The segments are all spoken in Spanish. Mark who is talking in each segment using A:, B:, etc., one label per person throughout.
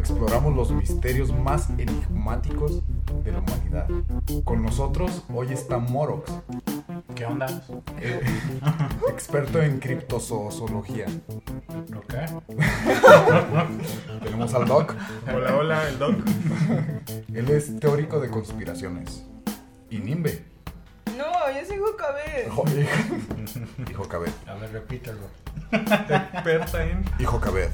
A: donde exploramos los misterios más enigmáticos de la humanidad. Con nosotros hoy está Morox,
B: ¿Qué onda?
A: eh, experto en criptozoología.
B: Ok.
A: Tenemos al Doc,
C: Hola, hola, el Doc.
A: él es teórico de conspiraciones. Y Nimbe,
D: No, soy Jucabe.
A: hijo, hijo Cabed,
B: A ver, repítelo.
C: Experta en.
A: hijo Cabed,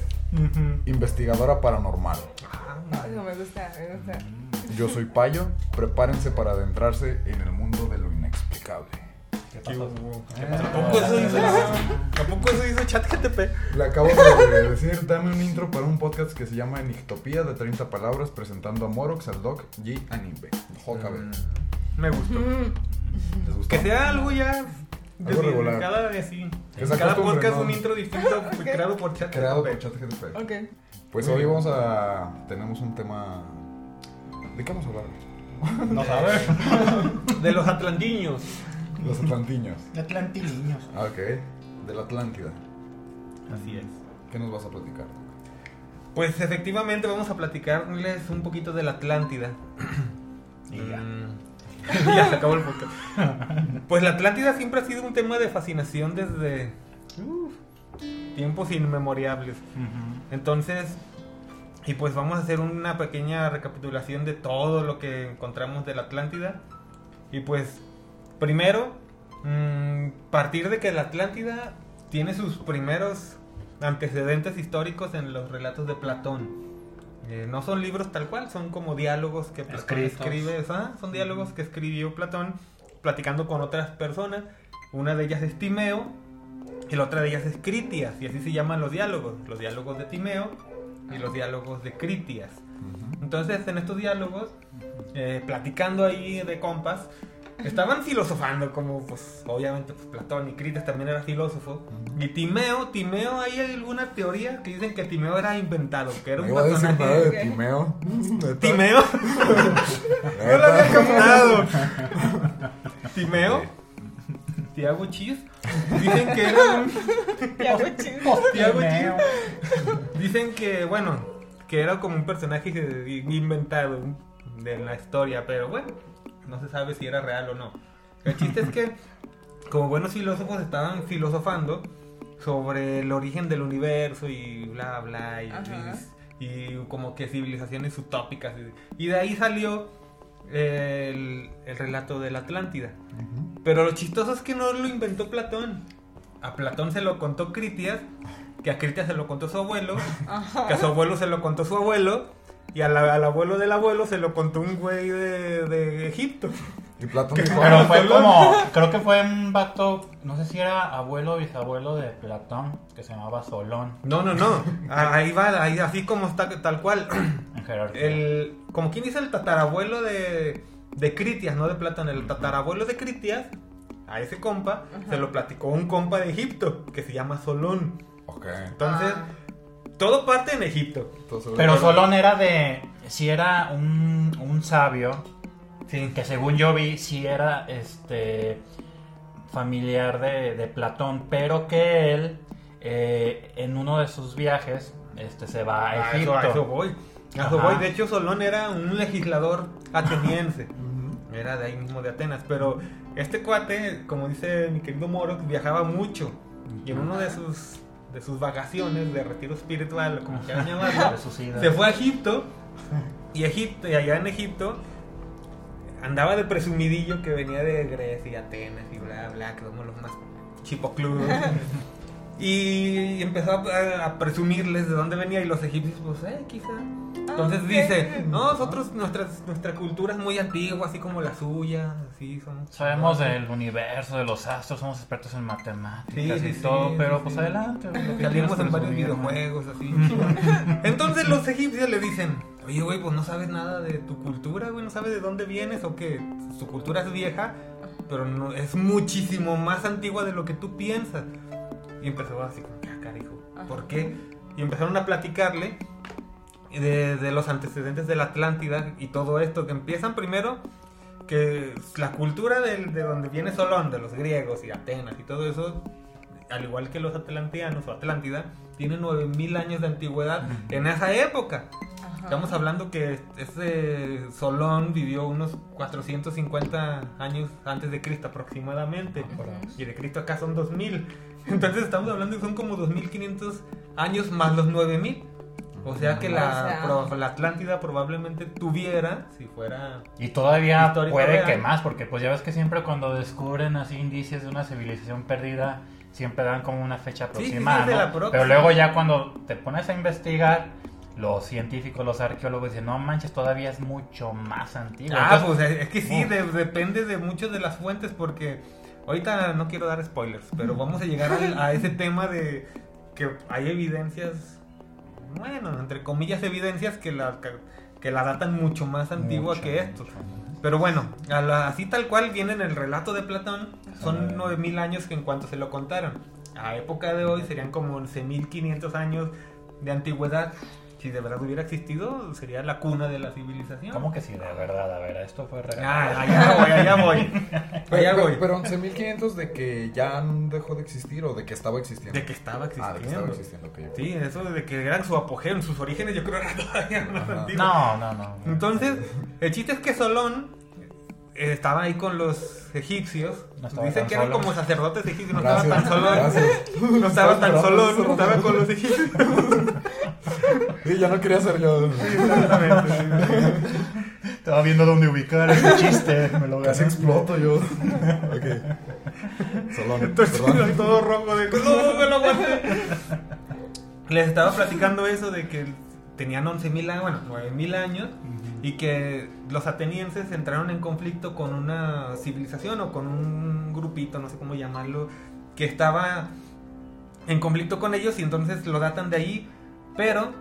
A: investigadora paranormal.
D: Eso me gusta, me gusta.
A: Yo soy Payo, prepárense para adentrarse en el mundo de lo inexplicable.
B: ¿Qué
C: ¿Qué
B: pasó?
C: hubo?
B: ¿Qué
C: ¿A
B: pasó?
C: poco eso hizo? ¿A poco eso hizo ChatGTP?
A: Le acabo de decir, dame un intro para un podcast que se llama Enictopía de 30 palabras presentando a Morox, al Doc y a Nimbe. Jocabe.
C: Me gustó.
A: ¿Les gustó?
C: Que sea algo ya.
A: Algo
C: de-
A: regular.
C: Cada vez sí. Cada podcast
A: ¿no?
C: un intro distinto creado por ChatGTP.
A: Creado por ChatGPT.
D: Ok.
A: Pues hoy vamos a... Tenemos un tema... ¿De qué vamos a hablar?
B: No sabes.
C: De los atlantiños.
A: Los atlantiños.
B: Atlantiniños.
A: Ah, ok. De la Atlántida.
C: Así es.
A: ¿Qué nos vas a platicar?
C: Pues efectivamente vamos a platicarles un poquito de la Atlántida.
B: Y ya.
C: Mm. ya se acabó el podcast. Pues la Atlántida siempre ha sido un tema de fascinación desde tiempos inmemorables.
B: Ujú.
C: Entonces, y pues vamos a hacer una pequeña recapitulación de todo lo que encontramos de la Atlántida. Y pues, primero, mm, partir de que la Atlántida tiene sus primeros antecedentes históricos en los relatos de Platón. Eh, no son libros tal cual, son como diálogos que Platón
B: Escritos.
C: escribe. ¿ah? Son diálogos que escribió Platón platicando con otras personas. Una de ellas es Timeo y la otra de ellas es Critias, y así se llaman los diálogos, los diálogos de Timeo y los diálogos de Critias. Entonces, en estos diálogos, eh, platicando ahí de compas, estaban filosofando, como pues obviamente pues, Platón y Critias también era filósofo. Y Timeo, Timeo, hay alguna teoría que dicen que Timeo era inventado, que era un personaje...
A: de Timeo.
C: Timeo, no lo había captado. Timeo, Tiago Chis, dicen que era un...
D: Güey, chido.
C: Tiago
B: Timeo.
C: Dicen que, bueno, que era como un personaje inventado de la historia, pero bueno, no se sabe si era real o no. El chiste es que, como buenos filósofos, estaban filosofando sobre el origen del universo y bla, bla, y, y- y como que civilizaciones utópicas. Y, y de ahí salió el, el relato de la Atlántida.
A: Ujú.
C: Pero lo chistoso es que no lo inventó Platón. A Platón se lo contó Critias, que a Critias se lo contó su abuelo, que a su abuelo se lo contó su abuelo, y a la- al abuelo del abuelo se lo contó un güey de, de Egipto.
A: Y Platón dijo,
B: Pero
A: "Ah,
B: fue como, creo que fue un vato, no sé si era abuelo o bisabuelo de Platón, que se llamaba Solón
C: No, no, no. Ah, Ahí va, ahí, así como está, tal cual.
B: en jerarquía.
C: El, como quien dice el tatarabuelo de, de Critias, no de Platón, el tatarabuelo de Critias, a ese compa, se lo platicó un compa de Egipto, que se llama Solón.
A: Ok.
C: Entonces,
D: Ah.
C: Todo parte en Egipto.
B: Pero Solón era de, si era un, un sabio,
C: Sí.
B: que según yo vi, si era este familiar de, de Platón, pero que él eh, en uno de sus viajes este, se va a
C: A eso,
B: Egipto.
C: a eso voy. A eso voy. De hecho, Solón era un legislador ateniense. Era de ahí mismo de Atenas. Pero este cuate, como dice mi querido Moro, viajaba mucho. Y en uno de sus, de sus vacaciones, de retiro espiritual, como quieran llamarlo, se fue a Egipto. Y Egipto, y allá en Egipto, andaba de presumidillo que venía de Grecia y Atenas y bla, bla, que somos los más chipocludos. y empezó a, a presumirles de dónde venía y los egipcios, pues, eh, quizá. Entonces dice, no, nosotros, nuestras, nuestra cultura es muy antigua, así como la suya, así somos.
B: Sabemos del universo, de los astros, somos expertos en matemáticas
C: Sí,
B: y
C: sí,
B: todo,
C: sí,
B: pero
C: sí,
B: pues
C: sí.
B: adelante. lo que
C: Salimos en varios
B: ¿no?
C: videojuegos, así. Entonces los egipcios le dicen, oye, güey, pues no sabes nada de tu cultura, güey, no sabes de dónde vienes o que su cultura es vieja, pero no, es muchísimo más antigua de lo que tú piensas. Y empezó así como, ah, carajo, ¿por qué? Y empezaron a platicarle de, de los antecedentes de la Atlántida y todo esto, que empiezan primero que la cultura de, donde viene Solón, de los griegos y Atenas y todo eso, al igual que los atlanteanos o Atlántida, tiene 9000 años de antigüedad en esa época. Estamos hablando que ese Solón vivió unos 450 años antes de Cristo aproximadamente. Y de Cristo acá son 2000. Entonces estamos hablando que son como 2500 años más los 9000. O sea que la,
D: O sea.
C: la Atlántida probablemente tuviera, si fuera...
B: Y todavía puede
C: real.
B: que más, porque pues ya ves que siempre cuando descubren así indicios de una civilización perdida, siempre dan como una fecha
C: Sí, sí, sí,
B: aproximada,
C: de
B: ¿no?
C: la próxima.
B: Pero luego ya cuando te pones a investigar, los científicos, los arqueólogos dicen, no manches, todavía es mucho más antiguo.
C: Ah,
B: Entonces,
C: pues es que sí, de- depende de muchas de las fuentes porque ahorita no quiero dar spoilers, pero vamos a llegar a, ese tema de que hay evidencias, bueno, entre comillas evidencias que la, que la datan mucho más antigua
B: mucho,
C: que esto. Pero bueno, a la- así tal cual viene en el relato de Platón, son
B: Ah.
C: 9000 años que en cuanto se lo contaron. A época de hoy serían como 11.500 años de antigüedad. Si de verdad hubiera existido, sería la cuna de la civilización.
B: ¿Cómo que sí, de verdad? A ver, esto fue real.
C: Ah, allá voy, allá voy.
A: Pero,
C: Allá voy.
A: pero, pero 11.500 de que ya dejó de existir o de que estaba existiendo.
C: De que estaba
A: Ah, de que estaba
C: existiendo.
A: existiendo, ok.
C: Sí, eso de que eran su apogeo, en sus orígenes, yo creo que era todavía antiguo.
B: No, no, no.
C: Entonces, el chiste es que Solón eh, estaba ahí con los egipcios.
B: No estaba
C: Dicen que eran como sacerdotes egipcios, no
A: Gracias,
C: estaba tan solo. No estaba tan solo, no estaba con los egipcios.
A: Ya no quería ser yo.
B: Estaba viendo dónde ubicar ese chiste. Me lo
A: Casi
B: gané.
A: exploto yo. Ok.
C: Entonces,
A: perdón.
C: todo rojo de no, me lo aguanté. Les estaba platicando eso de que tenían 11.000 años, bueno, 9.000 años y que los atenienses entraron en conflicto con una civilización o con un grupito, no sé cómo llamarlo, que estaba en conflicto con ellos y entonces lo datan de ahí, pero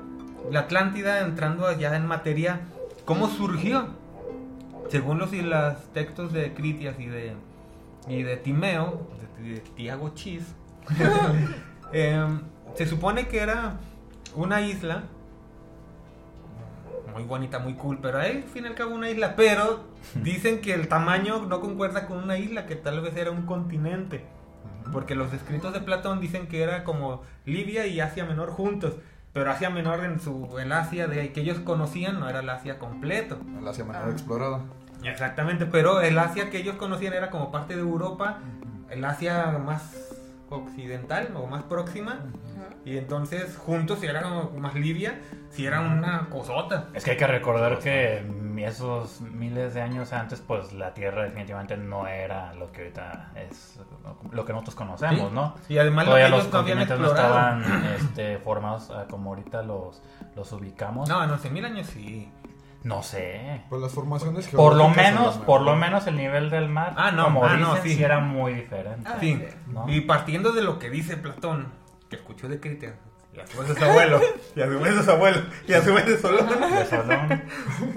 C: la Atlántida entrando allá en materia, ¿cómo surgió? Según los y los textos de Critias y de, y de Timeo, de, de Tiago Chis, em, se supone que era una isla muy bonita, muy cool, pero ahí, al fin y al cabo, una isla. Pero dicen que el tamaño no concuerda con una isla, que tal vez era un continente. Porque los escritos de Platón dicen que era como Libia y Asia Menor juntos. Pero Asia Menor en su el Asia de que ellos conocían no era el Asia completo.
A: El Asia menor
D: Ah.
A: explorada.
C: Exactamente, pero el Asia que ellos conocían era como parte de Europa, el Asia más occidental o más próxima. Y entonces juntos si era como más Libia, si era una cosota.
B: Es que hay que recordar que esos miles de años antes, pues la Tierra definitivamente no era lo que ahorita es, lo que nosotros conocemos,
C: Sí.
B: ¿no?
C: Y además
B: Todavía
C: que
B: los continentes no estaban este, formados ah, como ahorita los, los ubicamos.
C: No, en 11.000 años sí.
B: No sé.
A: Pues las formaciones
B: Por lo menos, por lo menos el nivel del mar,
C: Ah, no,
B: como
C: ah, no, sí.
B: sí era muy diferente.
D: Ah,
C: Sí.
B: ¿no?
C: Y partiendo de lo que dice Platón, que escuchó de Critias, y a su vez de su abuelo, y a su vez de su abuelo, y a su vez de Solón,
B: De Solón.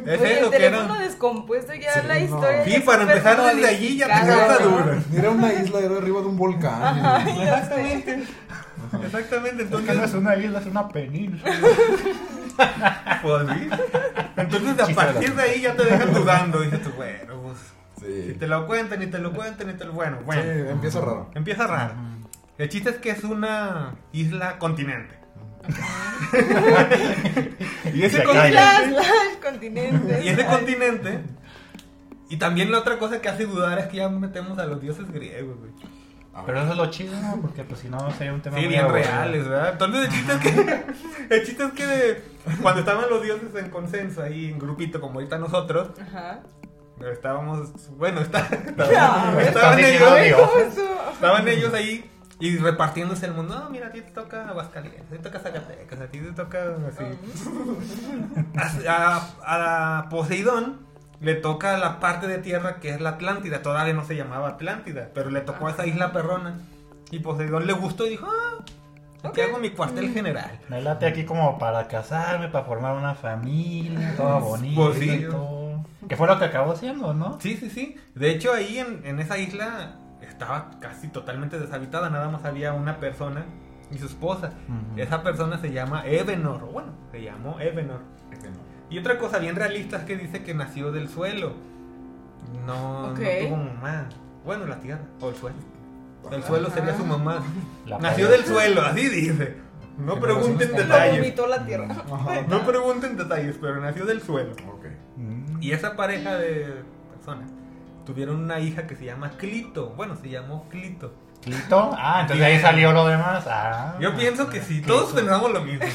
C: es
D: Oye,
C: eso
D: el
C: que era...
D: descompuesto ya
A: Sí,
D: la
A: no.
D: historia.
C: Sí, para empezar desde allí ya te.
A: Ni era una isla, era arriba de un volcán.
D: Ajá.
C: Exactamente. Exactamente,
B: Es que no es
C: entonces...
B: una isla, es una península.
C: Pues sí. Entonces a partir
B: de
C: ahí ya te dejan dudando, dices tú, bueno, pues...
A: Sí.
C: Si te lo cuentan, y te lo cuentan, y te lo... Bueno,
A: Sí,
C: bueno.
A: empieza raro.
C: Empieza raro. El chiste es que es una isla continente. y ese
B: Se
C: continente...
D: continentes.
C: Y ese continente. Y también la otra cosa que hace dudar es que ya metemos a los dioses griegos, güey.
A: Ah,
B: Pero eso es lo chido, ¿no? Porque pues si no sería un tema
C: Sí,
B: muy
C: bien
B: aburrido.
C: reales, ¿verdad? Entonces el chiste es que, el chiste es que de- cuando estaban los dioses en consenso ahí en grupito como ahorita nosotros,
D: Ajá.
C: estábamos, bueno, está-
D: No,
C: estaban, ellos,
D: Ay,
B: Dios.
D: ¿cómo estuvo?
C: estaban ellos ahí y repartiéndose el mundo. No, mira, a ti te toca Aguascalientes, a ti te toca Zacatecas, a ti te toca así. A, a- a Poseidón le toca la parte de tierra que es la Atlántida. Todavía no se llamaba Atlántida, pero le tocó a esa isla perrona. Y Poseidón le gustó y dijo, ah, aquí hago mi cuartel general.
B: Me late aquí como para casarme, para formar una familia, todo bonito.
C: Pues sí.
B: y todo. Que fue lo que acabó siendo, ¿no?
C: Sí, sí, sí. De hecho, ahí en, en esa isla estaba casi totalmente deshabitada. Nada más había una persona y su esposa. Esa persona se llama Evenor. Bueno, se llamó Evenor. Y otra cosa bien realista es que dice que nació del suelo. No,
D: Ok.
C: no tuvo mamá. Bueno, la tierra o el suelo. El suelo sería su mamá.
B: La
C: Nació del suelo, así dice. No pregunten detalles.
D: vomitó la tierra.
C: No pregunten detalles, pero nació del suelo.
A: Ok.
C: Y esa pareja de personas tuvieron una hija que se llama Clito. Bueno, se llamó Clito.
B: ¿Clito? Ah, entonces de ahí salió lo demás. Ah.
C: Yo pienso que sí, todos pensamos lo mismo.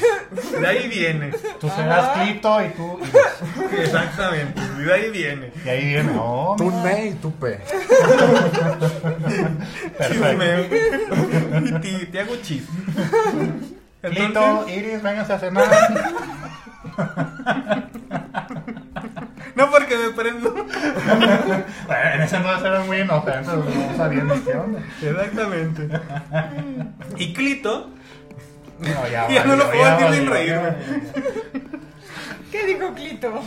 C: De ahí viene.
B: Tú serás. Clito y tú. Iris.
C: Exactamente, de ahí viene.
B: Y ahí viene. No,
A: Tú ne y tú pe.
B: perfecto.
C: Y te, te hago chis.
B: Clito, Iris, vénganse a cenar.
C: no porque me prendo.
B: Bueno, en ese entonces eran muy inocentes, no sabían ni qué onda.
C: Exactamente. Y Clito,
B: No, ya,
C: Ya no lo puedo decir sin reírme.
D: ¿Qué dijo Clito?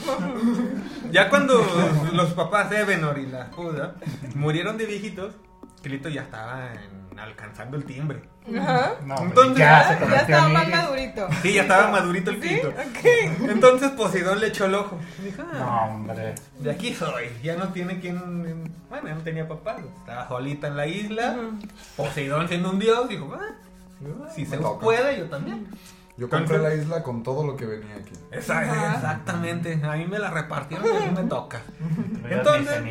C: ya cuando los papás Ebenor y la Juda murieron de viejitos, Clito ya estaba en- alcanzando el timbre.
D: Ajá.
B: No, hombre,
C: Entonces,
B: ya se
D: Ya estaba más madurito.
C: Sí, ya estaba madurito el.
D: Ok.
C: Entonces Poseidón le echó el ojo. Dijo,
B: No,
C: ah,
B: hombre.
C: de aquí soy. Ya no tiene quien. Bueno, ya no tenía papá. Estaba solita en la isla. Poseidón siendo un dios, dijo, ah, si
A: Me
C: se
A: toca.
C: puede, yo también.
A: Yo compré
C: Entonces-
A: la isla con todo lo que venía aquí.
C: Exactamente. A mí me la repartieron y a mí me toca. Entonces-.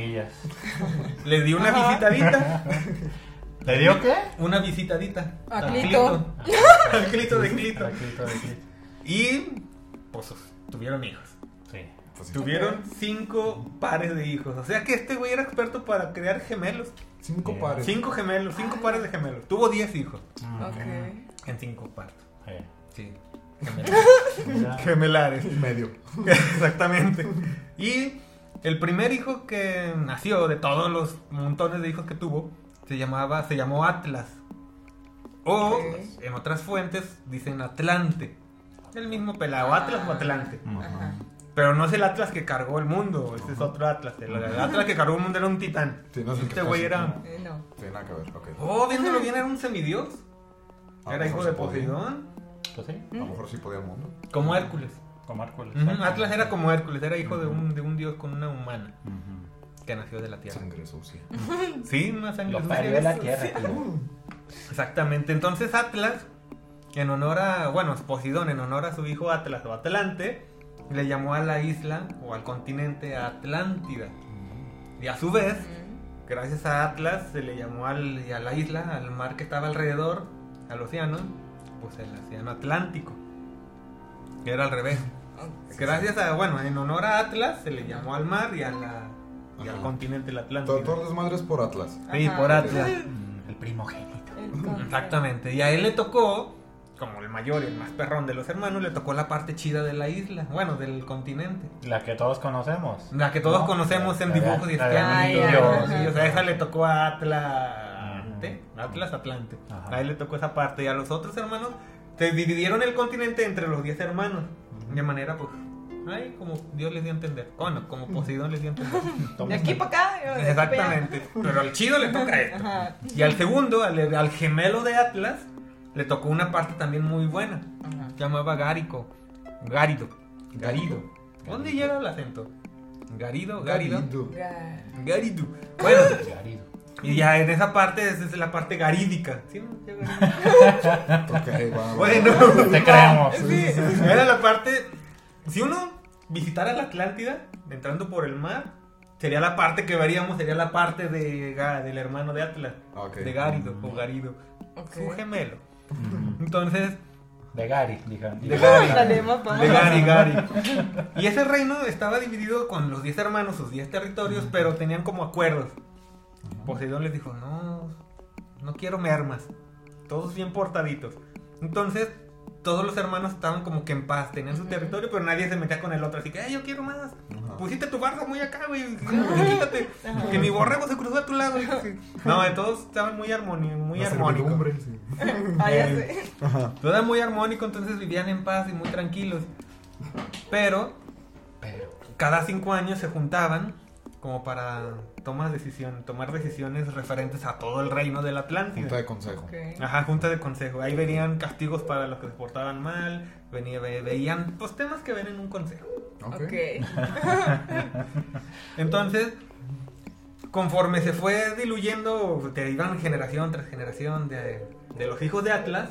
C: Le di una
D: Ajá.
C: visitadita.
B: ¿Le dio qué?
C: Una visitadita.
D: A
C: Al
D: Clito.
C: Al Clito de Clito.
B: A Clito, de Clito.
C: Y pues tuvieron hijos.
B: Sí.
A: Pues sí.
C: Tuvieron cinco pares de hijos. O sea que este güey era experto para crear gemelos.
A: Cinco pares.
C: Cinco gemelos, cinco pares de gemelos. Tuvo diez hijos
D: Ok.
C: en cinco partos.
B: Sí.
C: Sí. Gemelares. Gemelares.
A: Y medio.
C: Exactamente. Y el primer hijo que nació de todos los montones de hijos que tuvo se llamaba, se llamó Atlas. O en otras fuentes dicen Atlante. El mismo pelado, Atlas o Atlante.
D: Ajá.
C: Pero no es el Atlas que cargó el mundo, ese es otro Atlas. El, el Atlas que cargó el mundo era un titán.
A: Sí, no es
C: este güey era.
D: Eh, no.
A: Sí, nada que ver, ok.
C: Oh, viéndolo bien, era un semidios.
A: A lo
C: Era hijo
A: mejor
C: de. Poseidón.
B: Pues sí,
A: A lo mejor sí podía el mundo.
C: Como Hércules.
B: como Hércules.
C: Atlas era como Hércules, era hijo de un, de un dios con una humana. Que nació de la tierra.
A: Sangre sucia.
C: Sí, una sangre
B: Lo
C: sucia.
B: parió de la tierra, tío.
C: Exactamente. Entonces Atlas, en honor a, bueno, Poseidón, en honor a su hijo Atlas o Atlante, le llamó a la isla o al continente Atlántida. Y a su vez, gracias a Atlas, se le llamó al, y a la isla, al mar que estaba alrededor, al océano, pues el océano Atlántico. Que era al revés. Gracias a, bueno, en honor a Atlas, se le llamó al mar y, a la, y al continente el Atlántico.
A: todo el desmadre es por Atlas.
C: Sí, por Atlas.
B: El primogénito.
C: Exactamente. Y a él le tocó, como el mayor y el más perrón de los hermanos, le tocó la parte chida de la isla, bueno, del continente.
B: La que todos conocemos.
C: La que todos
B: No,
C: conocemos en dibujos y o sea, esa le tocó a Atlante. Atlas Atlante.
B: Ajá.
C: A él le tocó esa parte. Y a los otros hermanos, se dividieron el continente entre los 10 hermanos. De manera, pues, ay, como Dios les dio a entender. Bueno, como Poseidón les dio a entender.
D: De aquí para acá. de aquí para allá.
C: Exactamente. Pero al chido le toca esto.
D: Ajá.
C: Y al segundo, al, al gemelo de Atlas, le tocó una parte también muy buena.
D: Ajá.
C: Se llamaba Gárico. Gárido. Garido. ¿Dónde llega el acento? Garido, Garido.
A: Garido.
D: Ga-
C: Garido. Bueno,
B: Garido.
C: y ya en esa parte es, es la parte garídica. ¿Sí? no? Ya garídica.
A: Ok, va, va.
C: Bueno,
B: Te creemos.
C: era la parte. Si uno visitara la Atlántida, entrando por el mar, sería la parte que veríamos, sería la parte de, Ga- del hermano de Atlas.
A: Ok.
C: De Gárido o Garido.
D: Ok.
C: Su gemelo. Entonces,
B: De Gary, dijeron.
C: De Gary. De Gary, Gary. Y ese reino estaba dividido con los 10 hermanos, sus 10 territorios, pero tenían como acuerdos. Poseidón les dijo, no, no quiero mermas. Todos bien portaditos. Entonces, todos los hermanos estaban como que en paz, tenían su territorio, pero nadie se metía con el otro. Así que, ay, yo quiero más.
A: Ajá.
C: Pusiste tu barba muy acá, güey. Quítate. Que mi borrego se cruzó a tu lado. No, de todos estaban muy, armoni muy armónicos.
A: sí.
D: Ah, ya sé.
C: Todo era muy armónico, entonces vivían en paz y muy tranquilos. Pero
B: Pero.
C: cada cinco años se juntaban como para tomar, decisión, tomar decisiones referentes a todo el reino del
A: Junta
C: Atlántida.
A: de consejo.
C: Ajá, junta de consejo. Ahí verían castigos para los que se portaban mal, venía, ve- veían pues temas que ven en un consejo.
A: Ok.
D: Ok.
C: Entonces, conforme se fue diluyendo, te iban generación tras generación de, de los hijos de Atlas,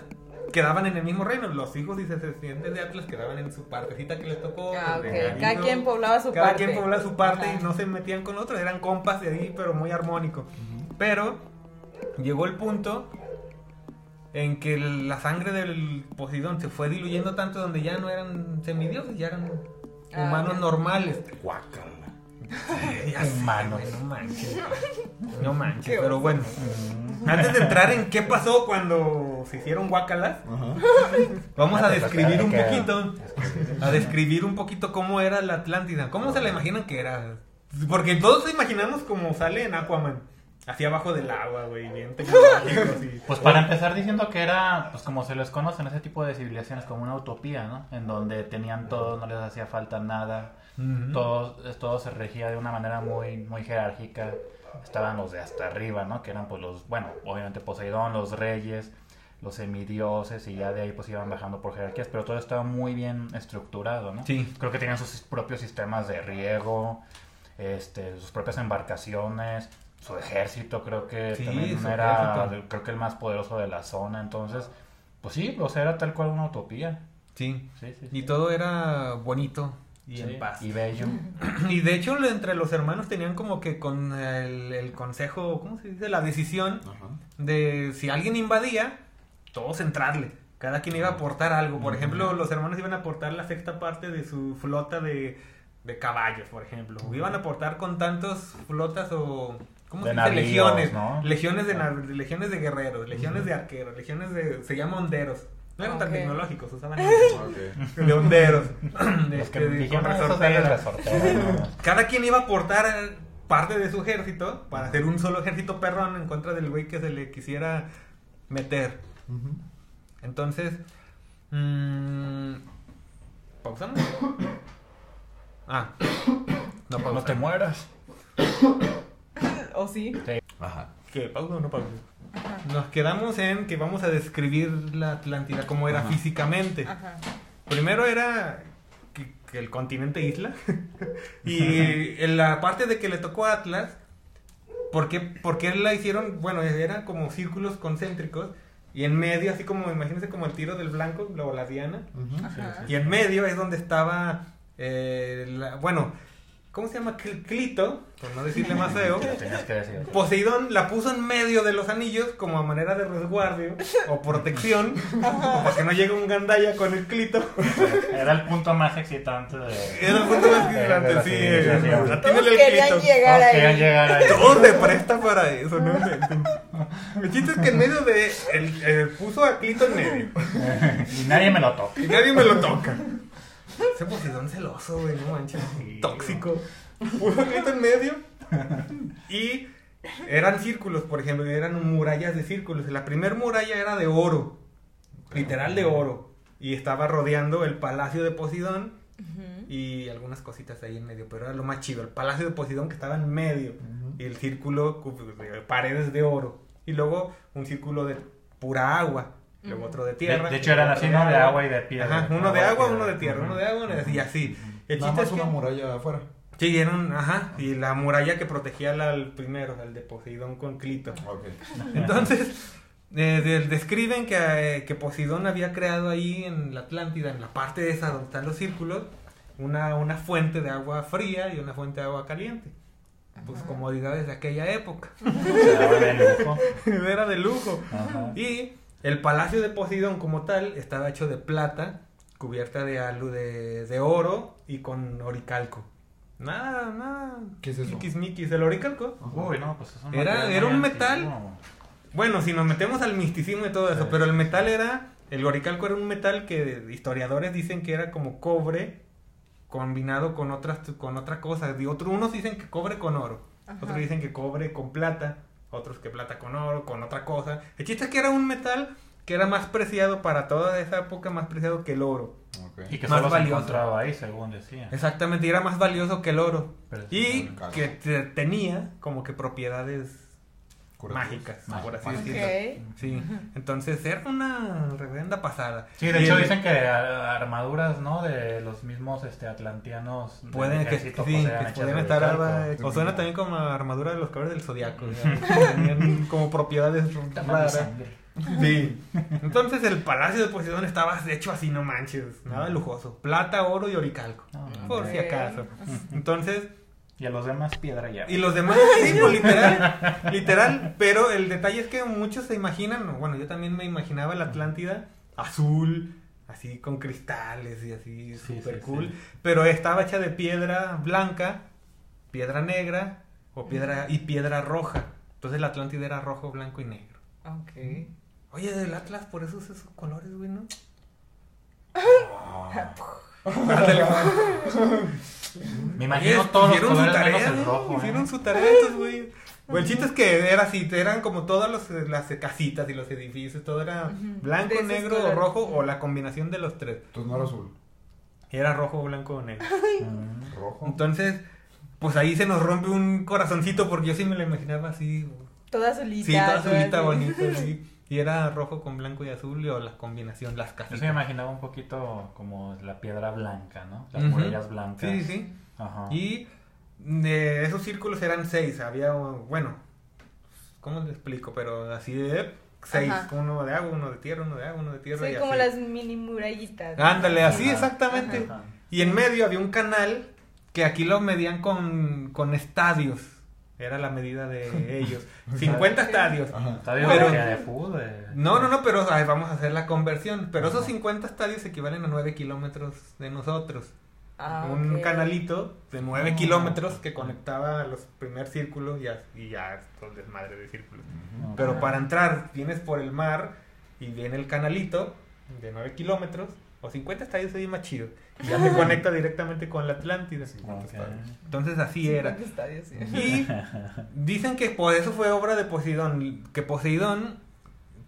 C: quedaban en el mismo reino. Los hijos y descendientes de Atlas quedaban en su partecita que les tocó.
D: Ah,
C: los
D: ok.
C: de
D: Cada quien poblaba su
C: Cada
D: parte.
C: quien poblaba su parte
D: Ajá.
C: y no se metían con otros. Eran compas de ahí, pero muy armónico. Pero llegó el punto en que la sangre del Poseidón se fue diluyendo tanto donde ya no eran semidioses, ya eran
D: Ah,
C: humanos normales.
A: Guácala.
C: Güey, No manches. No manches, pero bueno. Antes de entrar en qué pasó cuando se hicieron guacalas,
A: Ajá.
C: vamos a
B: Ah,
C: describir un poquito. A describir un poquito cómo era la Atlántida. ¿Cómo se la imaginan que era? Porque todos se imaginamos como sale en Aquaman. Así abajo del agua, güey, bien.
B: Pues para empezar diciendo que era, pues como se les conocen, ese tipo de civilizaciones como una utopía, ¿no? En donde tenían todo, no les hacía falta nada, Todo, todo se regía de una manera muy, muy jerárquica. Estaban los de hasta arriba, ¿no? Que eran pues los, bueno, obviamente Poseidón, los reyes, los semidioses y ya de ahí pues iban bajando por jerarquías, pero todo estaba muy bien estructurado, ¿no?
C: Sí.
B: Creo que tenían sus propios sistemas de riego, este, sus propias embarcaciones, su ejército creo que
C: Sí,
B: también era
C: ejército.
B: creo que el más poderoso de la zona, entonces, pues sí, o sea, era tal cual una utopía.
C: Sí.
B: Sí, sí,
C: Y todo era bonito y
B: Sí,
C: en paz.
B: Y bello.
C: Y de hecho entre los hermanos tenían como que con el, el consejo, ¿cómo se dice? La decisión
A: Ajá.
C: de si alguien invadía, todos entrarle. Cada quien iba a aportar algo. Por ejemplo, los hermanos iban a aportar la sexta parte de su flota de, de caballos, por ejemplo. O iban a aportar con tantas flotas o... ¿Cómo
B: De
C: se dice?
B: navíos,
C: legiones.
B: ¿no?
C: Legiones, de, nav- legiones de guerreros, legiones de arqueros, legiones de... Se llama honderos. No eran tan
D: Ok.
C: tecnológicos, usaban
A: Ok.
C: de honderos. De
B: Los que
C: este, de-
B: dijeron
C: con resorteras. Cada quien iba a aportar parte de su ejército para hacer un solo ejército perrón en contra del güey que se le quisiera meter. Entonces, mmm, ¿pausamos? Ah, no
B: No te mueras.
D: ¿O sí?
A: Ajá.
C: ¿Qué? ¿Pausa o no pausa? Nos quedamos en que vamos a describir la Atlántida como era
A: Ajá.
C: físicamente.
D: Ajá.
C: Primero era que, que el continente isla. y en la parte de que le tocó a Atlas, ¿por qué, por qué la hicieron? Bueno, eran como círculos concéntricos. Y en medio, así como, imagínense como el tiro del blanco, luego la diana. Y en medio es donde estaba, eh, la- bueno, ¿cómo se llama? Cl- Clito, por no decirle más feo.
B: Lo tenías que decir.
C: Poseidón la puso en medio de los anillos como a manera de resguardio o protección, o para que no llegue un gandaya con el clito.
B: Era el punto más excitante de.
C: Era el punto más
B: de
C: grande,
B: la
C: sí.
B: civilización.
C: eh,
D: Todos
C: el
D: querían
C: clito.
D: llegar
B: Todos querían
D: ahí.
B: llegar ahí.
C: Todo se presta para eso, ¿no? El chiste es que en medio de. El, el puso a Clito en medio.
B: y nadie me lo toca.
C: Y nadie me lo toca. Ese Poseidón celoso, güey, no manches. Tóxico. Puso a Clito en medio. Y eran círculos, por ejemplo, eran murallas de círculos. La primera muralla era de oro. Literal de oro. Y estaba rodeando el palacio de Poseidón
D: Ujú.
C: y algunas cositas ahí en medio, pero era lo más chido, el palacio de Poseidón que estaba en medio y el círculo cu- de paredes de oro y luego un círculo de pura agua, luego otro de
B: De,
C: tierra.
B: de hecho eran así, ¿no? De agua y de piedra.
C: Ajá, uno de agua, uno de tierra, uno de agua, uno de y así. El
A: Nada
C: chiste
A: más
C: es
A: una
C: que
A: muralla afuera.
C: sí, era un, ajá, y la muralla que protegía al, al primero, al de Poseidón con Clito.
A: Ok.
C: Entonces, eh, de- describen que, eh, que Poseidón había creado ahí en la Atlántida, en la parte esa donde están los círculos, una, una fuente de agua fría y una fuente de agua caliente. Pues
D: Ajá.
C: comodidades de aquella época.
B: Daba de lujo.
C: Era de lujo.
B: Ajá.
C: Y el palacio de Poseidón como tal estaba hecho de plata, cubierta de alu de, de oro y con oricalco. Nada, nada.
A: ¿Qué es eso?
C: Tiquismiquis. El oricalco
B: Uy, no, pues es un
C: Era- era un metal.
B: antiguo.
C: Bueno, si nos metemos al misticismo y todo eso,
B: Sí.
C: pero el metal era, el oricalco era un metal que historiadores dicen que era como cobre combinado con otras con otra cosa. Y otro, unos dicen que cobre con oro,
D: Ajá.
C: otros dicen que cobre con plata, otros que plata con oro, con otra cosa. El chiste es que era un metal que era más preciado para toda esa época, más preciado que el oro.
A: Ok.
B: Y que
C: Más
B: solo se
C: valioso.
B: encontraba ahí, según decía.
C: Exactamente, y era más valioso que el oro.
B: Pero
C: Y que te- tenía como que propiedades. Mágicas, por así
D: Ok.
C: decirlo. Sí, entonces era una reverenda pasada.
B: Sí, de
C: Y
B: hecho
C: el-
B: dicen que a- armaduras, ¿no? De los mismos este, atlantianos.
C: Pueden que, sí, que pueden
B: de
C: estar arma- o suena también como armadura de los caballeros del zodiaco como propiedades raras. sí. Entonces el palacio de Poseidón estaba hecho así no manches nada lujoso. Plata oro y oricalco
B: Ah,
C: por si acaso. Entonces
B: Y a los demás piedra ya.
C: y los demás sí pues, literal literal pero el detalle es que muchos se imaginan bueno yo también me imaginaba la Atlántida azul así con cristales y así
B: Sí, sí,
C: cool
B: sí.
C: pero estaba hecha de piedra blanca piedra negra o piedra y piedra roja. Entonces la Atlántida era rojo blanco y negro.
D: Ok.
C: oye del Atlas por esos esos colores güey no
B: Me imagino todos los
C: hicieron su
B: colores
C: tarea,
B: menos el rojo. ¿eh?
C: Hicieron su tarea estos güey. Bueno, el chiste es que era así, eran como todas los- las casitas y los edificios, todo era blanco, negro o rojo o la combinación de los tres.
A: Entonces no era azul.
C: Era rojo, blanco o negro.
B: Mm.
A: Rojo.
C: Entonces, pues ahí se nos rompe un corazoncito porque yo sí me la imaginaba así.
D: Toda azulita.
C: Sí, toda
D: toda
C: azulita,
D: así.
C: bonita, sí. Y era rojo con blanco y azul o la combinación, las
B: Yo
C: casitas.
B: se me imaginaba un poquito como la piedra blanca, ¿no? Las murallas blancas.
C: Sí, sí.
B: Ajá.
C: Y de esos círculos eran seis. Había, bueno, ¿cómo le explico? Pero así de seis.
D: Ajá.
C: Uno de agua, uno de tierra, uno de agua, uno de tierra.
D: Sí,
C: y
D: como
C: así.
D: las mini murallitas.
C: Ándale, así
B: Ajá.
C: exactamente.
B: Ajá.
C: Y en medio había un canal que aquí lo medían con, con estadios. Era la medida de ellos. 50 estadios.
B: Estadio
C: Pero-
B: de, fútbol. de-
C: No, no, no, pero ay, vamos a hacer la conversión. Pero esos 50 estadios equivalen a 9 kilómetros de nosotros.
D: Ah,
C: un canalito de 9
B: Ah.
C: kilómetros que conectaba los primer círculos y, a- y ya todo el desmadre de círculos. Pero para entrar vienes por el mar y viene el canalito de 9 kilómetros o 50 estadios sería más chido. Y ya te conecta directamente con la Atlántida. Entonces así era.
D: Cincuenta estadios, sí.
C: Y dicen que por eso fue obra de Poseidón. Que Poseidón,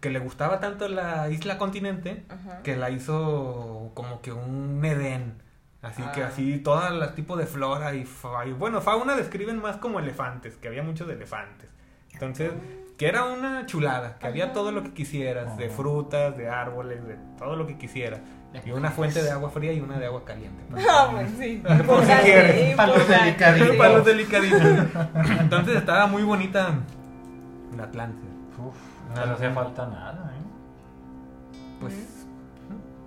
C: que le gustaba tanto la isla continente,
D: Ajá.
C: que la hizo como que un Edén. Así que
D: Ah.
C: así todas las tipos de flora y, fa- y bueno, fauna describen más como elefantes, que había muchos elefantes. Entonces, que era una chulada, que había todo lo que quisieras, de frutas, de árboles, de todo lo que quisieras. Y una fuente de agua fría y una de agua caliente.
D: Ah, bueno, sí.
C: Por si quieres.
B: Para los
D: importante,
B: delicaditos.
D: sí.
C: Para los delicaditos. Entonces estaba muy bonita la Atlántida.
B: Uf, no le hacía falta nada, ¿eh?
C: Pues,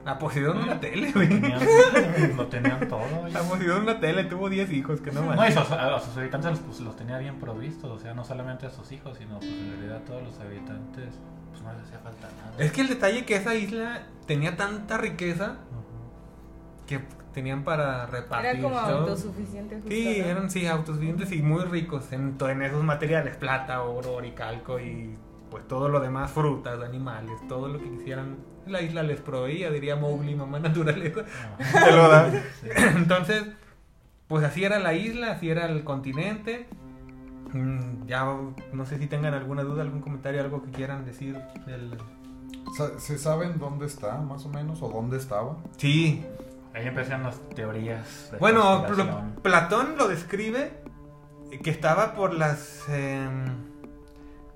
C: la Poseidón una tele, güey.
B: Tenían- lo tenían todo. ¿eh?
C: La Poseidón una tele, tuvo 10 hijos, que no
B: No, y
C: manches.
B: sus- a sus habitantes los, pues, los tenía bien provistos, o sea, no solamente a sus hijos, sino pues en realidad a todos los habitantes, pues no les hacía falta nada.
C: Es que el detalle que esa isla tenía tanta riqueza que tenían para repartir.
D: Era como
C: todo.
D: autosuficiente. justo,
C: Sí,
D: ¿no?
C: eran sí, autosuficientes y muy ricos en, en esos materiales, plata, oro, oricalco y pues todo lo demás, frutas, animales, todo lo que quisieran. La isla les proveía, diría Mowgli, mamá naturaleza, te lo da.
B: sí.
C: Entonces, pues así era la isla, así era el continente. Mm, Ya no sé si tengan alguna duda, algún comentario, algo que quieran decir. del-
A: Sa- ¿Se saben dónde está, más o menos, o dónde estaba?
C: Sí,
B: Ahí empiezan las teorías. De
C: Bueno. Platón lo describe eh, que estaba por las... em,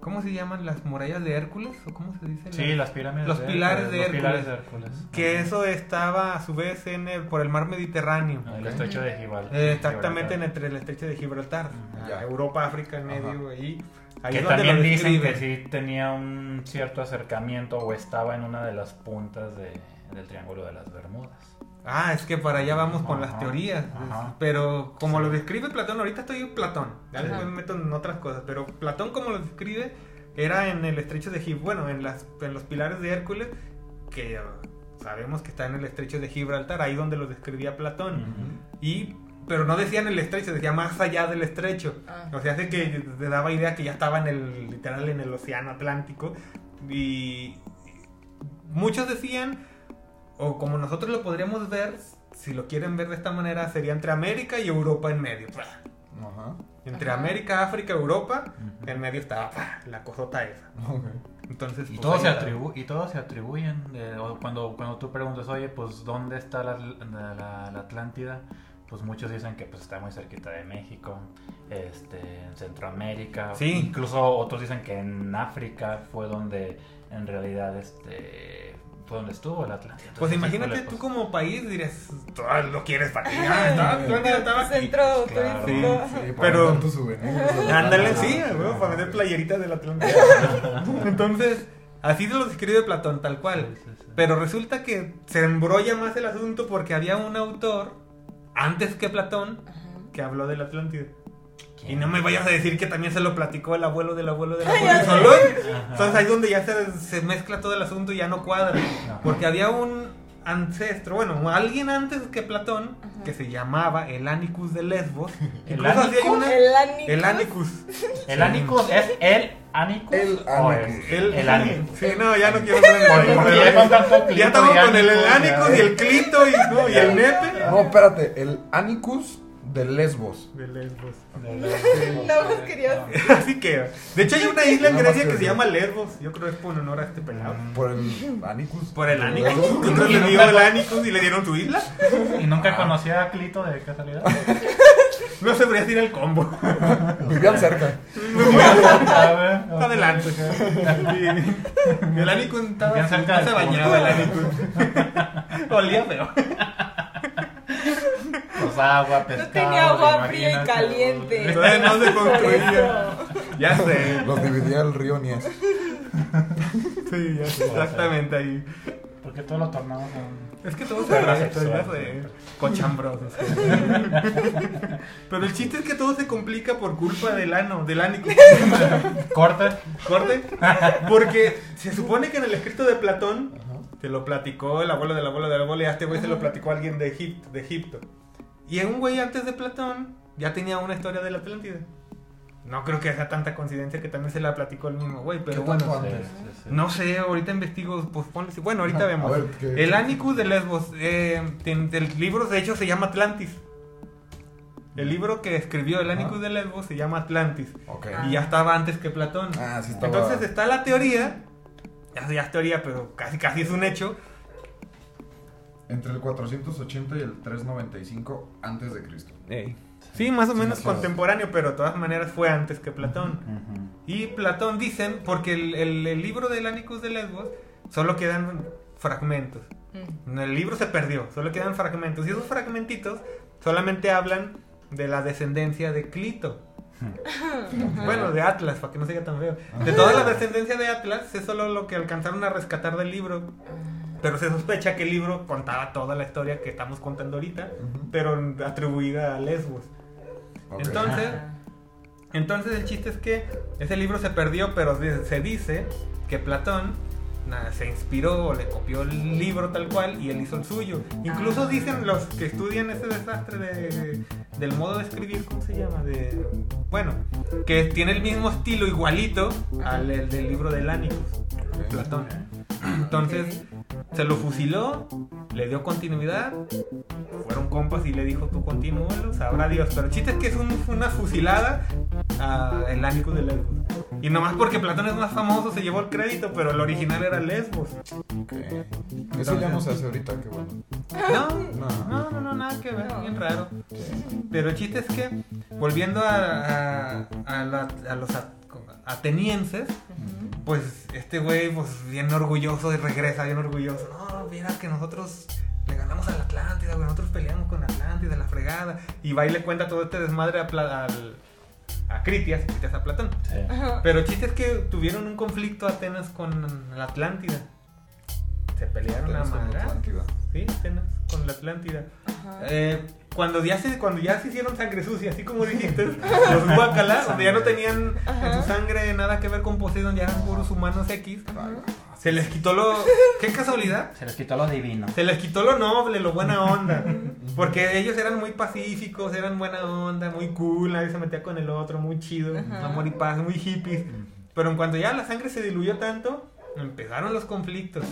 C: ¿Cómo se llaman? ¿Las murallas de Hércules? ¿O cómo se dice?
B: Sí, las pirámides.
C: Los pilares de
B: los
C: Hércules.
B: pilares de Hércules.
C: Que eso estaba a su vez en el- por el mar Mediterráneo.
B: Ah, El estrecho de Gibraltar.
C: Eh, exactamente en
B: Gibraltar.
C: entre el estrecho de Gibraltar. Ah. Europa, África en medio, ahí. Ahí
B: Que
C: es donde
B: también dicen que sí tenía un cierto acercamiento o estaba en una de las puntas de- del Triángulo de las Bermudas.
C: Ah, es que para allá vamos con las teorías.
B: ajá.
C: Pero como
B: Sí.
C: lo describe Platón, ahorita estoy en Platón. Ya después me meto en otras cosas. Pero Platón, como lo describe, era en el estrecho de Gibraltar. Bueno, en, las, en los pilares de Hércules, que sabemos que está en el estrecho de Gibraltar, ahí donde lo describía Platón. Y. Pero no decía en el estrecho, decía más allá del estrecho.
D: Ah.
C: O sea, hace que te daba idea que ya estaba en el, literal, en el océano Atlántico. Y muchos decían, o como nosotros lo podríamos ver, si lo quieren ver de esta manera, sería entre América y Europa en medio.
A: Ajá.
C: Entre
D: Ajá.
C: América, África, Europa, en medio estaba ¡pah! la cosota esa.
A: Ok.
C: Entonces,
B: Y
C: pues,
B: todos, se
C: está.
B: atribu y todos se atribuyen, de- o cuando, cuando tú preguntas, oye, pues, ¿dónde está la, la- la- la Atlántida? pues muchos dicen que pues está muy cerquita de México, este, en Centroamérica,
C: Sí.
B: incluso otros dicen que en África fue donde en realidad este fue donde estuvo la Atlántida.
C: Pues
B: Entonces,
C: imagínate
B: híjole,
C: tú
B: pues,
C: como país dirías, "Tú lo quieres para. Ah, Atlántida estaba aquí".
D: Centro
B: Claro.
D: turístico.
C: Pero-
A: vender tus souvenirs.
C: Ándale, sí, para vender playeritas del Atlántico. Entonces, así se lo describe Platón, tal cual.
B: Sí, sí, sí.
C: Pero resulta que se embrolla más el asunto porque había un autor, antes que Platón,
D: Ajá.
C: que habló del Atlántida. Y no me vayas a decir que también se lo platicó el abuelo del abuelo del abuelo. Entonces ahí es donde ya se, se mezcla todo el asunto y ya no cuadra.
B: Ajá.
C: Porque había un ancestro, bueno, alguien antes que Platón,
D: Ajá.
C: que se llamaba el Anicus de Lesbos.
B: ¿El Anicus?
C: una-
D: El Anicus.
C: El Anicus.
B: ¿El Anicus es el Anicus?
A: El Anicus.
C: El,
B: El Anicus.
C: Sí, no, ya no quiero
B: Porque ya
C: estamos con el, el
B: Anicus,
C: y el Clito y, no, y el Nepe.
A: No, espérate, el Anicus de Lesbos.
C: De Lesbos.
D: No más querías.
C: Así que, de hecho hay una isla en Grecia
A: que
C: que se llama Lesbos. Yo creo que es por honor a este pelado.
A: Por el Anicus.
C: Por el Anicus. Entonces le dio el Anicus y le dieron su isla.
B: ¿Y nunca conocía a Clito de casualidad?
C: No se podría decir el combo.
A: Vivían cerca.
C: Adelante. El Anicus estaba
B: cerca
C: no se bañaba el Anicus. Olía feo.
B: Agua, pescado.
D: tenía agua fría y caliente.
C: Entonces no se construía. Ya sé.
A: Los dividía el río Nies.
C: Sí, ya sé. Exactamente ahí.
B: Porque todo lo tornamos en...
C: Es que todo se
B: sexual.
C: sé. Cochambrosos. Pero el chiste es que todo se complica por culpa del ano, del ánico.
B: Corte.
C: Corte. Porque se supone que en el escrito de Platón te lo platicó el abuelo del abuelo del abuelo y a este güey se lo platicó alguien de Egipto, de Egipto. Y un güey antes de Platón ya tenía una historia de la Atlántida. No creo que sea tanta coincidencia que también se la platicó el mismo güey, pero
A: ¿Qué
C: bueno.
A: antes?
B: sí, sí.
C: No sé, ahorita investigo, pues ponle. Bueno, ahorita vemos.
A: ver, ¿qué-
C: el Anicus de Lesbos. Eh, el libro, de hecho, se llama Atlantis. El libro que escribió el Anicus de Lesbos se llama Atlantis. Y ya estaba antes que Platón.
A: Ah, sí estaba.
C: Entonces está la teoría. Ya, ya es teoría, pero casi casi es un hecho.
A: Entre el 480 y el 395 antes de Cristo.
C: Sí, más o
A: Sí,
C: menos contemporáneo, pero de todas maneras fue antes que Platón. Y Platón dicen, porque el, el- el libro del Anicus de Lesbos solo quedan fragmentos.
D: Mm.
C: El libro se perdió, solo quedan fragmentos. Y esos fragmentitos solamente hablan de la descendencia de Clito. Bueno, de Atlas, para que no sea tan feo. De toda la descendencia de Atlas es solo lo que alcanzaron a rescatar del libro. Pero se sospecha que el libro contaba toda la historia que estamos contando ahorita, pero atribuida a Lesbos. Entonces, entonces el chiste es que ese libro se perdió, pero de- se dice que Platón se inspiró o le copió el libro tal cual y él hizo el suyo. Incluso
D: Ah.
C: dicen los que estudian ese desastre de, del modo de escribir, ¿cómo se llama? De, bueno, que tiene el mismo estilo igualito al el del libro del Anicus,
A: Ok.
C: Platón. Entonces se lo fusiló, le dio continuidad, fueron compas y le dijo tú continúalo, sabrá Dios. Pero el chiste es que es un- una fusilada a el Anicus de Lesbos. Y nomás porque Platón es más famoso se llevó el crédito, pero el original era Lesbos.
A: Ok. Eso ya no se hace ahorita, qué bueno.
C: No,
A: No.
C: no, no, nada que ver, bien raro. Pero el chiste es que, volviendo a, a, a la- a los atenienses. Pues este güey, pues bien orgulloso y regresa bien orgulloso. No, mira que nosotros le ganamos a la Atlántida, güey, nosotros peleamos con Atlántida, la fregada. Y va y le cuenta todo este desmadre a, Pla- al- a Critias, Critias a Platón.
B: Sí.
C: Pero el chiste es que tuvieron un conflicto Atenas con la Atlántida. Se pelearon a
A: Atenas con
C: madrazos.
A: Atlántida.
C: Sí, Atenas con la Atlántida.
D: Ajá.
C: Eh, cuando ya se cuando ya se hicieron sangre sucia, así como dijiste, los guacala, donde ya no tenían en
D: Ajá.
C: su sangre nada que ver con Poseidon, ya eran puros humanos X, se les quitó lo qué casualidad,
B: Se les quitó lo divino.
C: se les quitó lo noble, lo buena onda, porque ellos eran muy pacíficos, eran buena onda, muy cool, nadie se metía con el otro, muy chido,
D: Ajá.
C: amor y paz, muy hippies. Pero en cuanto ya la sangre se diluyó tanto, empezaron los conflictos.